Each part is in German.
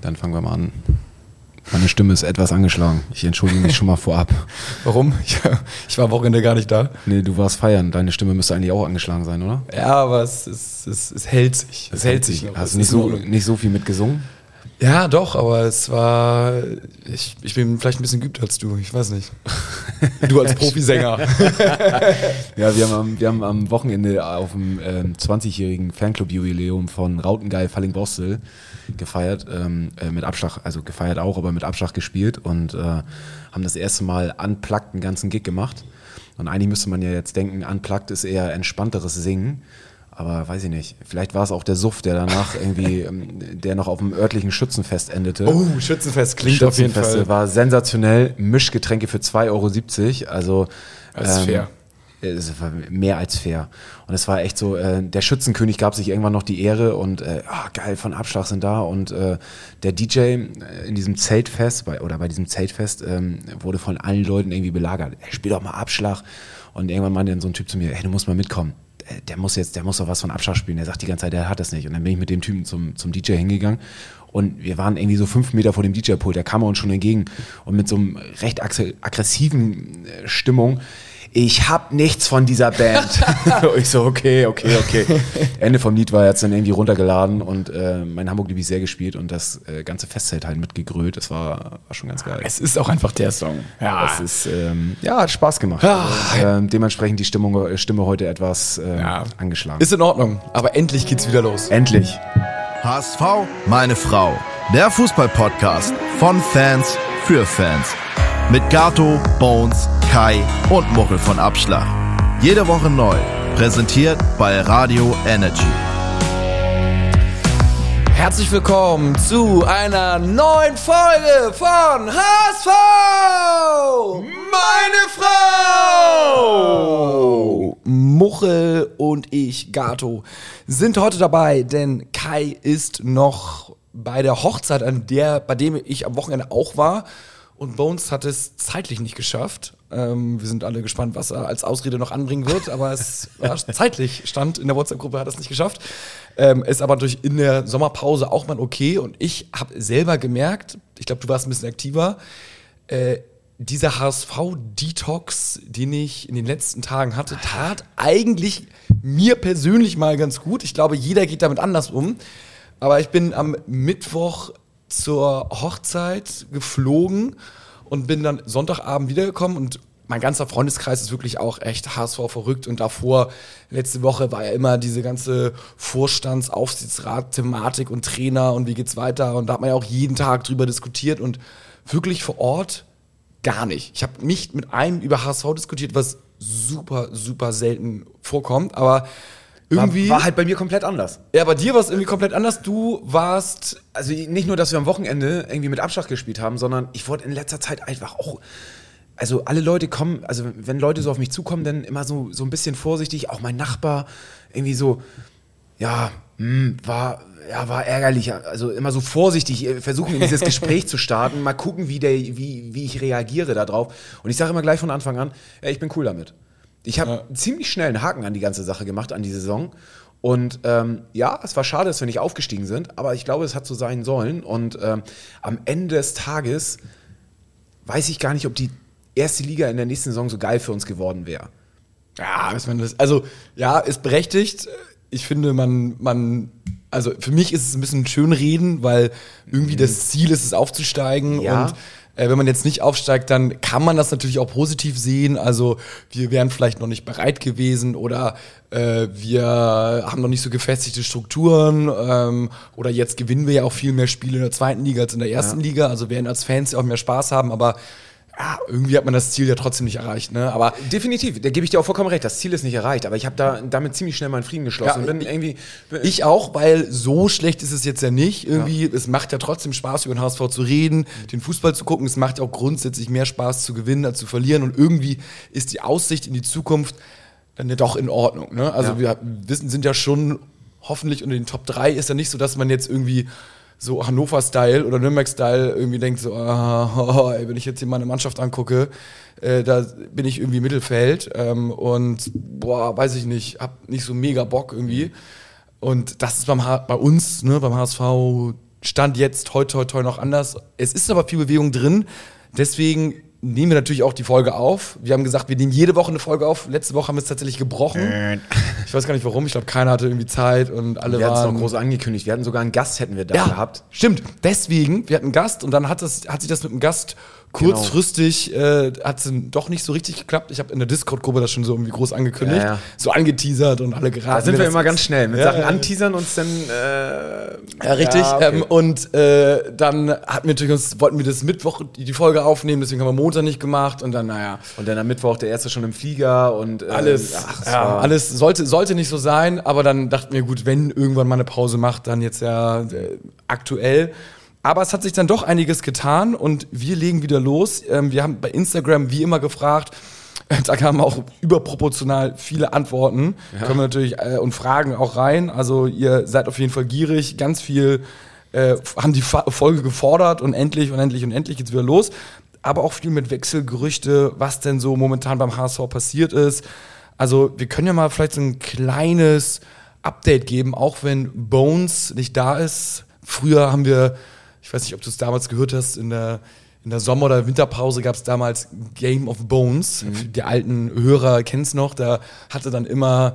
Dann fangen wir mal an. Meine Stimme ist etwas angeschlagen. Ich entschuldige mich schon mal vorab. Warum? Ich, war am Wochenende gar nicht da. Nee, du warst feiern. Deine Stimme müsste eigentlich auch angeschlagen sein, oder? Ja, aber es, es, es, es hält sich. Es, hält sich. Noch. Hast du nicht so, nicht so viel mitgesungen? Ja, doch, aber es war. Ich, ich bin vielleicht ein bisschen geübt als du, ich weiß nicht. Du als Profisänger. ja, wir haben, wir haben am Wochenende auf dem äh, 20-jährigen Fanclub-Jubiläum von Rautengeil Falling-Bostel gefeiert, ähm, äh, mit Abschlag, also gefeiert auch, aber mit Abschlag gespielt und äh, haben das erste Mal unplugged einen ganzen Gig gemacht. Und eigentlich müsste man ja jetzt denken, unplugged ist eher entspannteres Singen. Aber weiß ich nicht. Vielleicht war es auch der Suff, der danach irgendwie, ähm, der noch auf dem örtlichen Schützenfest endete. Oh, Schützenfest klingt Schützenfest auf jeden Fall. war sensationell. Mischgetränke für 2,70 Euro. Also, das ist ähm, fair. Es war mehr als fair. Und es war echt so, äh, der Schützenkönig gab sich irgendwann noch die Ehre und äh, ah, geil, von Abschlag sind da. Und äh, der DJ äh, in diesem Zeltfest, bei, oder bei diesem Zeltfest, ähm, wurde von allen Leuten irgendwie belagert. Ey, spiel doch mal Abschlag. Und irgendwann meinte dann so ein Typ zu mir, hey, du musst mal mitkommen. Äh, der muss jetzt, der muss doch was von Abschlag spielen. Der sagt die ganze Zeit, der hat das nicht. Und dann bin ich mit dem Typen zum, zum DJ hingegangen und wir waren irgendwie so fünf Meter vor dem DJ-Pult. Der kam uns schon entgegen und mit so einem recht aggressiven äh, Stimmung ich hab nichts von dieser Band. ich so, okay, okay, okay. Ende vom Lied war jetzt dann irgendwie runtergeladen und äh, mein Hamburg liebe ich sehr gespielt und das äh, ganze Festzelt halt mitgegrölt. Das war, war schon ganz geil. Es ist auch einfach der Song. Ja, es ist, ähm, ja, hat Spaß gemacht. Ja. Also, äh, dementsprechend die Stimmung, äh, Stimme heute etwas äh, ja. angeschlagen. Ist in Ordnung, aber endlich geht's wieder los. Endlich. HSV, meine Frau. Der Fußball-Podcast von Fans für Fans. Mit Gato, Bones, Kai und Muchel von Abschlag. Jede Woche neu. Präsentiert bei Radio Energy. Herzlich willkommen zu einer neuen Folge von HSV! Meine Frau! Muchel und ich, Gato, sind heute dabei, denn Kai ist noch bei der Hochzeit, an der, bei dem ich am Wochenende auch war. Und Bones hat es zeitlich nicht geschafft. Ähm, wir sind alle gespannt, was er als Ausrede noch anbringen wird, aber es war zeitlich stand in der WhatsApp-Gruppe, hat es nicht geschafft. Ähm, ist aber durch in der Sommerpause auch mal okay. Und ich habe selber gemerkt, ich glaube, du warst ein bisschen aktiver, äh, dieser HSV-Detox, den ich in den letzten Tagen hatte, tat eigentlich mir persönlich mal ganz gut. Ich glaube, jeder geht damit anders um. Aber ich bin am Mittwoch zur Hochzeit geflogen und bin dann Sonntagabend wiedergekommen und mein ganzer Freundeskreis ist wirklich auch echt HSV verrückt und davor, letzte Woche war ja immer diese ganze Vorstands-, Aufsichtsrat-Thematik und Trainer und wie geht's weiter und da hat man ja auch jeden Tag drüber diskutiert und wirklich vor Ort gar nicht. Ich habe nicht mit einem über HSV diskutiert, was super, super selten vorkommt, aber irgendwie. War, war, halt bei mir komplett anders. Ja, bei dir war es irgendwie komplett anders. Du warst. Also nicht nur, dass wir am Wochenende irgendwie mit Abschlag gespielt haben, sondern ich wurde in letzter Zeit einfach auch. Also alle Leute kommen, also wenn Leute so auf mich zukommen, dann immer so, so ein bisschen vorsichtig. Auch mein Nachbar irgendwie so, ja, mh, hm, war, ja, war ärgerlich. Also immer so vorsichtig äh, versuchen, in dieses Gespräch zu starten. Mal gucken, wie, der, wie, wie ich reagiere darauf. Und ich sage immer gleich von Anfang an, ja, ich bin cool damit. Ich habe ja. ziemlich schnell einen Haken an die ganze Sache gemacht, an die Saison. Und ähm, ja, es war schade, dass wir nicht aufgestiegen sind, aber ich glaube, es hat so sein sollen. Und ähm, am Ende des Tages weiß ich gar nicht, ob die erste Liga in der nächsten Saison so geil für uns geworden wäre. Ja, also ja, ist berechtigt. Ich finde, man, man, also für mich ist es ein bisschen schön reden, weil irgendwie mhm. das Ziel ist es aufzusteigen ja. und äh, wenn man jetzt nicht aufsteigt, dann kann man das natürlich auch positiv sehen. Also wir wären vielleicht noch nicht bereit gewesen oder äh, wir haben noch nicht so gefestigte Strukturen ähm, oder jetzt gewinnen wir ja auch viel mehr Spiele in der zweiten Liga als in der ersten ja. Liga. Also werden als Fans ja auch mehr Spaß haben, aber ja, irgendwie hat man das Ziel ja trotzdem nicht erreicht, ne? Aber definitiv, da gebe ich dir auch vollkommen recht. Das Ziel ist nicht erreicht, aber ich habe da damit ziemlich schnell meinen Frieden geschlossen. Ja, irgendwie ich auch, weil so schlecht ist es jetzt ja nicht. Irgendwie, ja. es macht ja trotzdem Spaß, über den HSV zu reden, den Fußball zu gucken. Es macht ja auch grundsätzlich mehr Spaß zu gewinnen als zu verlieren. Und irgendwie ist die Aussicht in die Zukunft dann ja doch in Ordnung. Ne? Also ja. wir wissen, sind ja schon hoffentlich unter den Top 3 ist ja nicht so, dass man jetzt irgendwie so Hannover-Style oder Nürnberg-Style irgendwie denkt, so, oh, ey, wenn ich jetzt hier meine Mannschaft angucke, äh, da bin ich irgendwie Mittelfeld ähm, und boah, weiß ich nicht, hab nicht so mega Bock irgendwie. Und das ist beim H bei uns, ne, beim HSV Stand jetzt heute, heute, heute noch anders. Es ist aber viel Bewegung drin. Deswegen nehmen wir natürlich auch die Folge auf. Wir haben gesagt, wir nehmen jede Woche eine Folge auf. Letzte Woche haben wir es tatsächlich gebrochen. Ich weiß gar nicht warum. Ich glaube, keiner hatte irgendwie Zeit und alle Wir hatten es waren noch groß angekündigt. Wir hatten sogar einen Gast, hätten wir da ja, gehabt. Stimmt. Deswegen, wir hatten einen Gast und dann hat, das, hat sich das mit dem Gast kurzfristig, äh, hat es doch nicht so richtig geklappt. Ich habe in der Discord-Gruppe das schon so irgendwie groß angekündigt, Ja, ja. so angeteasert und alle geraten. Da sind wir immer ganz schnell. Mit Ja, Sachen anteasern uns dann. Äh, Ja, richtig. Ja, okay. ähm, und äh, dann hatten wir natürlich uns, wollten wir das Mittwoch die, Folge aufnehmen, deswegen haben wir Montag nicht gemacht und dann, naja, und dann am Mittwoch der erste schon im Flieger und äh, alles, ach, ja, alles sollte, sollte nicht so sein, aber dann dachten wir, gut, wenn irgendwann mal eine Pause macht, dann jetzt ja äh, aktuell. Aber es hat sich dann doch einiges getan und wir legen wieder los. Ähm, wir haben bei Instagram wie immer gefragt, da kamen auch überproportional viele Antworten. Können wir natürlich äh, und Fragen auch rein. Also ihr seid auf jeden Fall gierig, ganz viel äh, haben die Fa Folge gefordert und endlich und endlich und endlich geht's wieder los. Aber auch viel mit Wechselgerüchte, was denn so momentan beim HSV passiert ist. Also wir können ja mal vielleicht so ein kleines Update geben, auch wenn Bones nicht da ist. Früher haben wir, ich weiß nicht, ob du es damals gehört hast, in der, in der Sommer- oder Winterpause gab es damals Game of Bones. Die alten Hörer kennen es noch. Da hatte dann immer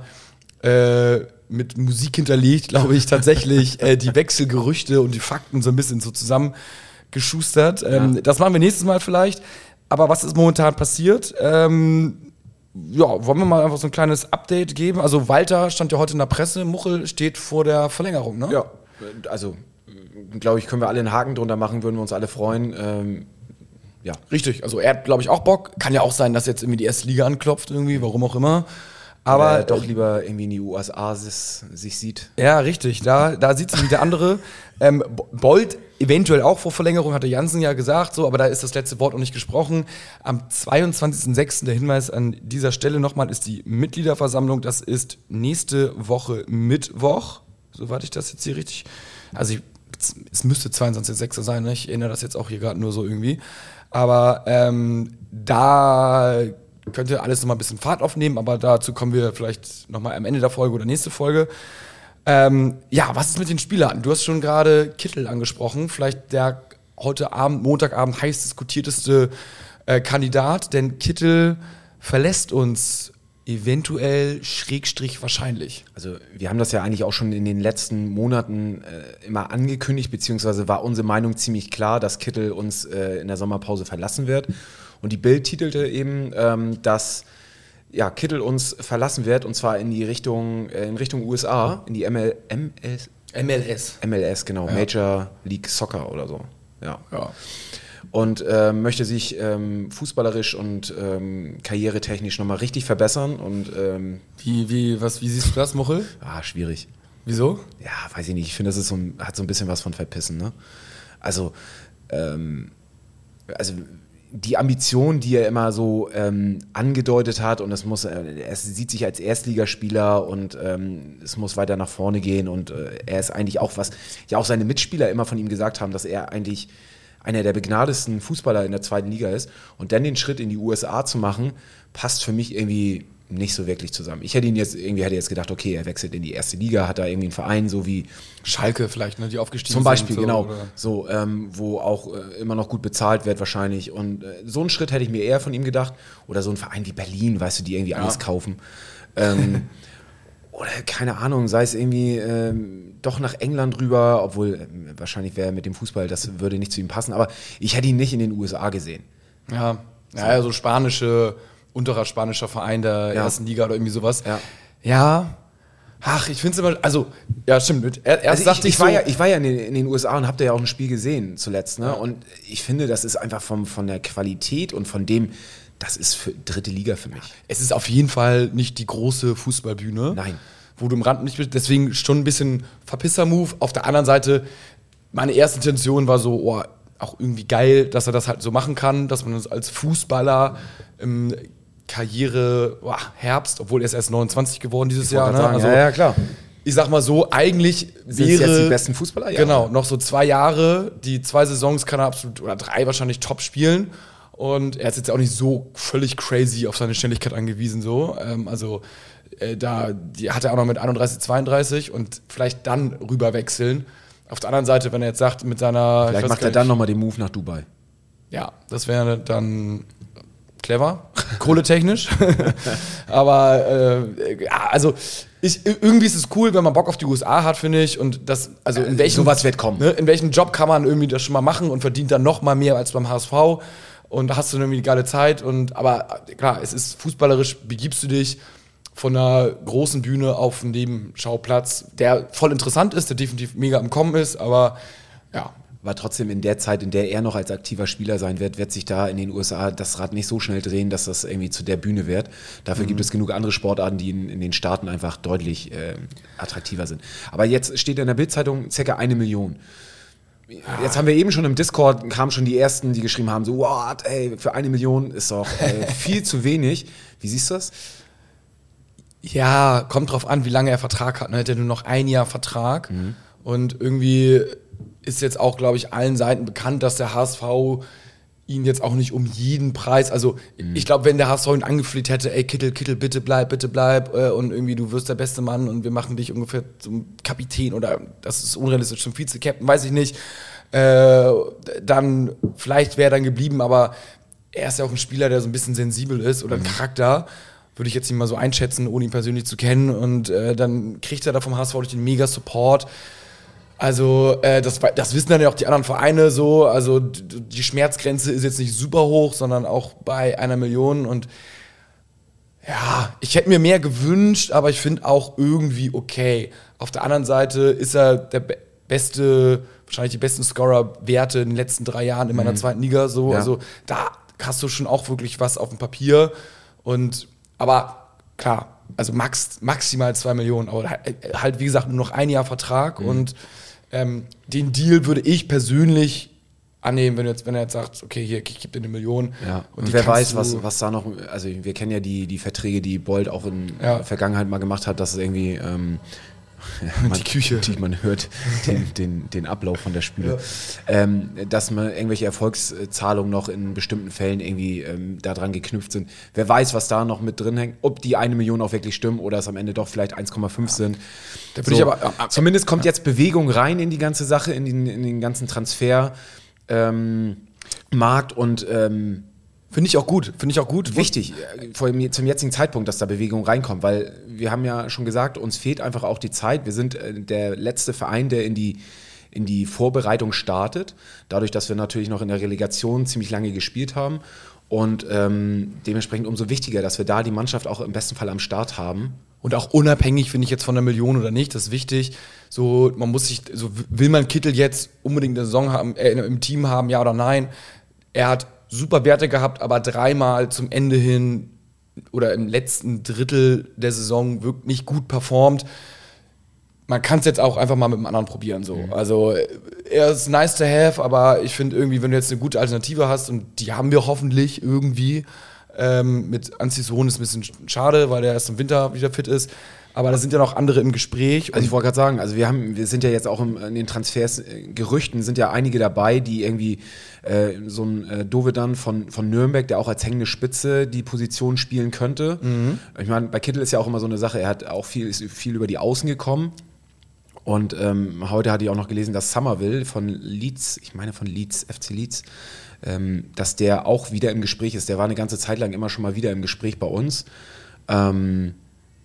äh, mit Musik hinterlegt, glaube ich, tatsächlich äh, die Wechselgerüchte und die Fakten so ein bisschen so zusammengeschustert. Ähm, Das machen wir nächstes Mal vielleicht. Aber was ist momentan passiert? Ähm, ja, wollen wir mal einfach so ein kleines Update geben? Also Walter stand ja heute in der Presse, Muchel steht vor der Verlängerung, ne? Ja, also glaube ich, können wir alle einen Haken drunter machen, würden wir uns alle freuen. Ähm, ja. Richtig, also er hat, glaube ich, auch Bock. Kann ja auch sein, dass jetzt irgendwie die erste Liga anklopft, irgendwie, warum auch immer. Aber äh, doch lieber irgendwie in die USA sich, sieht. Ja, richtig. Da, da sieht sich der andere. ähm, Bo- Bold eventuell auch vor Verlängerung, hatte Jansen ja gesagt, so, aber da ist das letzte Wort noch nicht gesprochen. Am 22.06. der Hinweis an dieser Stelle nochmal ist die Mitgliederversammlung. Das ist nächste Woche Mittwoch, soweit ich das jetzt hier richtig. Also ich, es müsste 22.06. sein, ne? ich erinnere das jetzt auch hier gerade nur so irgendwie. Aber ähm, da könnte alles nochmal ein bisschen Fahrt aufnehmen, aber dazu kommen wir vielleicht nochmal am Ende der Folge oder nächste Folge. Ähm, ja, was ist mit den Spielern? Du hast schon gerade Kittel angesprochen, vielleicht der heute Abend, Montagabend heiß diskutierteste äh, Kandidat, denn Kittel verlässt uns eventuell schrägstrich wahrscheinlich. Also wir haben das ja eigentlich auch schon in den letzten Monaten äh, immer angekündigt, beziehungsweise war unsere Meinung ziemlich klar, dass Kittel uns äh, in der Sommerpause verlassen wird. Und die Bild titelte eben, ähm, dass ja, Kittel uns verlassen wird, und zwar in die Richtung, äh, in Richtung USA, in die ML, MLS, MLS. MLS, genau, Major League Soccer oder so. Ja. Ja. Und ähm, möchte sich ähm, fußballerisch und ähm, karrieretechnisch nochmal richtig verbessern. Und ähm, Wie, wie, was, wie siehst du das, Muchel? ah, schwierig. Wieso? Ja, weiß ich nicht. Ich finde, das ist so ein, hat so ein bisschen was von Verpissen. Ne? Also, ähm, also die Ambition, die er immer so ähm, angedeutet hat, und es muss, äh, er sieht sich als Erstligaspieler und ähm, es muss weiter nach vorne gehen und äh, er ist eigentlich auch was, ja auch seine Mitspieler immer von ihm gesagt haben, dass er eigentlich einer der begnadesten Fußballer in der zweiten Liga ist und dann den Schritt in die USA zu machen, passt für mich irgendwie nicht so wirklich zusammen. Ich hätte ihn jetzt irgendwie hätte jetzt gedacht, okay, er wechselt in die erste Liga, hat da irgendwie einen Verein, so wie Schalke vielleicht, ne, die aufgestiegen zum Beispiel, sind. so, genau. oder- So, ähm, wo auch äh, immer noch gut bezahlt wird wahrscheinlich. Und äh, so einen Schritt hätte ich mir eher von ihm gedacht. Oder so ein Verein wie Berlin, weißt du, die irgendwie alles kaufen. Ähm, oder keine Ahnung, sei es irgendwie ähm, doch nach England rüber, obwohl ähm, wahrscheinlich wäre mit dem Fußball, das würde nicht zu ihm passen. Aber ich hätte ihn nicht in den USA gesehen. Ja, ja, ja so spanische, unterer spanischer Verein der Ja. ersten Liga oder irgendwie sowas. Ja. Ja. Ach, ich finde es immer, also, ja, stimmt. Er, erst Also ich, dachte ich, ich, war so, ja, ich war ja in den, in den USA und habe da ja auch ein Spiel gesehen zuletzt. Ne? Und ich finde, das ist einfach vom, von der Qualität und von dem, das ist für dritte Liga für mich. es ist auf jeden Fall nicht die große Fußballbühne. Nein. Wo du im Rand nicht bist. Deswegen schon ein bisschen Verpisser-Move. Auf der anderen Seite, meine erste Intention war so, oh, auch irgendwie geil, dass er das halt so machen kann, dass man uns als Fußballer im Karriere, boah, Herbst, obwohl er ist erst 29 geworden dieses Jahr. Ne? Also, ja, ja, klar. ich sag mal so, eigentlich Sind wäre jetzt die besten Fußballer? Ja. Genau, noch so zwei Jahre, die zwei Saisons kann er absolut, oder drei wahrscheinlich top spielen. Und er ist jetzt auch nicht so völlig crazy auf seine Schnelligkeit angewiesen, so. Ähm, also, äh, da die hat er auch noch mit 31, 32 und vielleicht dann rüber wechseln. Auf der anderen Seite, wenn er jetzt sagt, mit seiner. Vielleicht macht er dann nochmal den Move nach Dubai. Ja, das wäre dann clever, kohletechnisch. Aber äh, ja, also ich, irgendwie ist es cool, wenn man Bock auf die USA hat, finde ich. Und das, also in welchem, sowas wird kommen. Ne, in welchem Job kann man irgendwie das schon mal machen und verdient dann noch mal mehr als beim HSV. Und da hast du irgendwie eine geile Zeit. Und aber klar, es ist fußballerisch, begibst du dich von einer großen Bühne auf einen Nebenschauplatz, der voll interessant ist, der definitiv mega im Kommen ist, aber ja, war trotzdem in der Zeit, in der er noch als aktiver Spieler sein wird, wird sich da in den USA das Rad nicht so schnell drehen, dass das irgendwie zu der Bühne wird. Dafür mhm. gibt es genug andere Sportarten, die in, in den Staaten einfach deutlich äh, attraktiver sind. Aber jetzt steht in der Bildzeitung circa eine Million. Jetzt haben wir eben schon im Discord, kamen schon die ersten, die geschrieben haben, so, what, ey, für eine Million ist doch äh, viel zu wenig. Wie siehst du das? Ja, kommt drauf an, wie lange er Vertrag hat. Ne? Hat er nur noch ein Jahr Vertrag mhm. und irgendwie ist jetzt auch, glaube ich, allen Seiten bekannt, dass der HSV ihn jetzt auch nicht um jeden Preis, also mhm. ich glaube, wenn der HSV ihn angefleht hätte, ey Kittel, Kittel, bitte bleib, bitte bleib äh, und irgendwie du wirst der beste Mann und wir machen dich ungefähr zum Kapitän oder das ist unrealistisch zum Vize-Captain, weiß ich nicht, äh, dann vielleicht wäre er dann geblieben, aber er ist ja auch ein Spieler, der so ein bisschen sensibel ist oder ein mhm. Charakter würde ich jetzt nicht mal so einschätzen, ohne ihn persönlich zu kennen. Und äh, dann kriegt er da vom HSV durch den mega Support. Also, äh, das, das wissen dann ja auch die anderen Vereine so. Also, die Schmerzgrenze ist jetzt nicht super hoch, sondern auch bei einer Million. Und ja, ich hätte mir mehr gewünscht, aber ich finde auch irgendwie okay. Auf der anderen Seite ist er der be beste, wahrscheinlich die besten Scorer-Werte in den letzten drei Jahren in meiner mhm. zweiten Liga. So. Ja. Also, da hast du schon auch wirklich was auf dem Papier. Und, aber klar, also max, maximal zwei Millionen, aber halt, wie gesagt, nur noch ein Jahr Vertrag mhm. und ähm, den Deal würde ich persönlich annehmen, wenn, jetzt, wenn er jetzt sagt, okay, hier, ich gebe dir eine Million. Ja. Und, und wer weiß, was, was da noch, also wir kennen ja die, die Verträge, die Bolt auch in ja. der Vergangenheit mal gemacht hat, dass es irgendwie ähm, man, die Küche. Die, man hört den, den, den Ablauf von der Spüle. Ja. Ähm, dass man irgendwelche Erfolgszahlungen noch in bestimmten Fällen irgendwie ähm, daran geknüpft sind. Wer weiß, was da noch mit drin hängt, ob die eine Million auch wirklich stimmen oder es am Ende doch vielleicht 1,5 ja. sind. Da so, ich aber, äh, zumindest kommt jetzt Bewegung rein in die ganze Sache, in den, in den ganzen Transfermarkt ähm, und ähm, Finde ich auch gut, finde ich auch gut. Wichtig, äh, vor allem zum jetzigen Zeitpunkt, dass da Bewegung reinkommt, weil wir haben ja schon gesagt, uns fehlt einfach auch die Zeit. Wir sind äh, der letzte Verein, der in die, in die Vorbereitung startet, dadurch, dass wir natürlich noch in der Relegation ziemlich lange gespielt haben. Und ähm, dementsprechend umso wichtiger, dass wir da die Mannschaft auch im besten Fall am Start haben. Und auch unabhängig, finde ich jetzt von der Million oder nicht, das ist wichtig. So, man muss sich, so will man Kittel jetzt unbedingt eine Saison haben, äh, im Team haben, ja oder nein? Er hat super Werte gehabt, aber dreimal zum Ende hin oder im letzten Drittel der Saison wirklich nicht gut performt. Man kann es jetzt auch einfach mal mit einem anderen probieren. So. Mhm. Also er ist nice to have, aber ich finde irgendwie, wenn du jetzt eine gute Alternative hast, und die haben wir hoffentlich irgendwie, ähm, mit Anzison ist ein bisschen schade, weil der erst im Winter wieder fit ist. Aber da sind ja noch andere im Gespräch. Also ich wollte gerade sagen, also wir haben, wir sind ja jetzt auch im, in den Transfers, äh, Gerüchten sind ja einige dabei, die irgendwie äh, so ein äh, Dovedan von, von Nürnberg, der auch als hängende Spitze die Position spielen könnte. Mhm. Ich meine, bei Kittel ist ja auch immer so eine Sache, er hat auch viel, ist viel über die Außen gekommen. Und ähm, heute hatte ich auch noch gelesen, dass Somerville von Leeds, ich meine von Leeds, FC Leeds, ähm, dass der auch wieder im Gespräch ist. Der war eine ganze Zeit lang immer schon mal wieder im Gespräch bei uns. Ähm,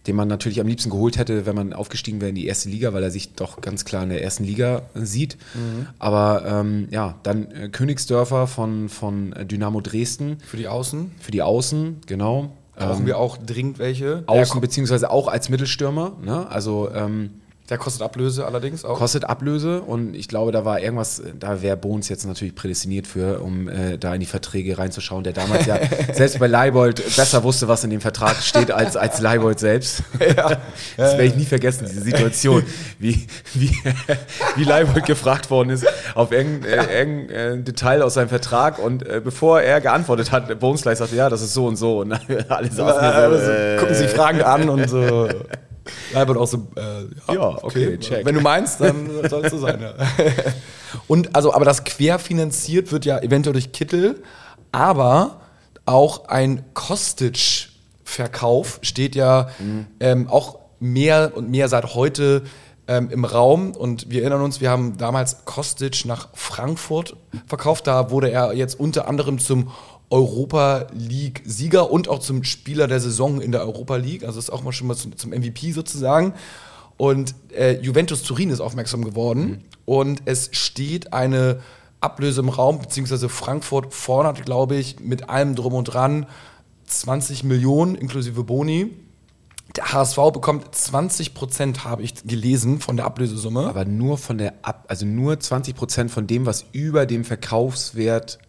den man natürlich am liebsten geholt hätte, wenn man aufgestiegen wäre in die erste Liga, weil er sich doch ganz klar in der ersten Liga sieht. Mhm. Aber ähm, ja, dann äh, Königsdörfer von, von Dynamo Dresden. Für die Außen? Für die Außen, genau. Brauchen ähm, wir auch dringend welche? Außen, beziehungsweise auch als Mittelstürmer. Ne? Also ähm, der kostet Ablöse allerdings auch. Kostet Ablöse und ich glaube, da war irgendwas, da wäre Bones jetzt natürlich prädestiniert für, um äh, da in die Verträge reinzuschauen, der damals ja selbst bei Leibold besser wusste, was in dem Vertrag steht, als, als Leibold selbst. Ja. Das werde ich nie vergessen, diese Situation, wie, wie, wie Leibold gefragt worden ist auf irgendein, äh, irgendein äh, Detail aus seinem Vertrag und äh, bevor er geantwortet hat, Bones gleich sagte, ja, das ist so und so und alle saßen hier so, äh, gucken sich Fragen an und so. Albert auch so, äh, ja, ja, okay, okay check. Wenn du meinst, dann soll es so sein, ja. Und also, aber das querfinanziert wird ja eventuell durch Kittel, aber auch ein Kostic-Verkauf steht ja mhm. ähm, auch mehr und mehr seit heute ähm, im Raum und wir erinnern uns, wir haben damals Kostic nach Frankfurt verkauft. Da wurde er jetzt unter anderem zum Europa League-Sieger und auch zum Spieler der Saison in der Europa League. Also ist auch mal schon mal zum, zum MVP sozusagen. Und äh, Juventus Turin ist aufmerksam geworden Mhm. und es steht eine Ablöse im Raum, beziehungsweise Frankfurt fordert, glaube ich, mit allem drum und dran 20 Millionen inklusive Boni. Der HSV bekommt 20 Prozent, habe ich gelesen, von der Ablösesumme. Aber nur von der Ab, also nur 20 Prozent von dem, was über dem Verkaufswert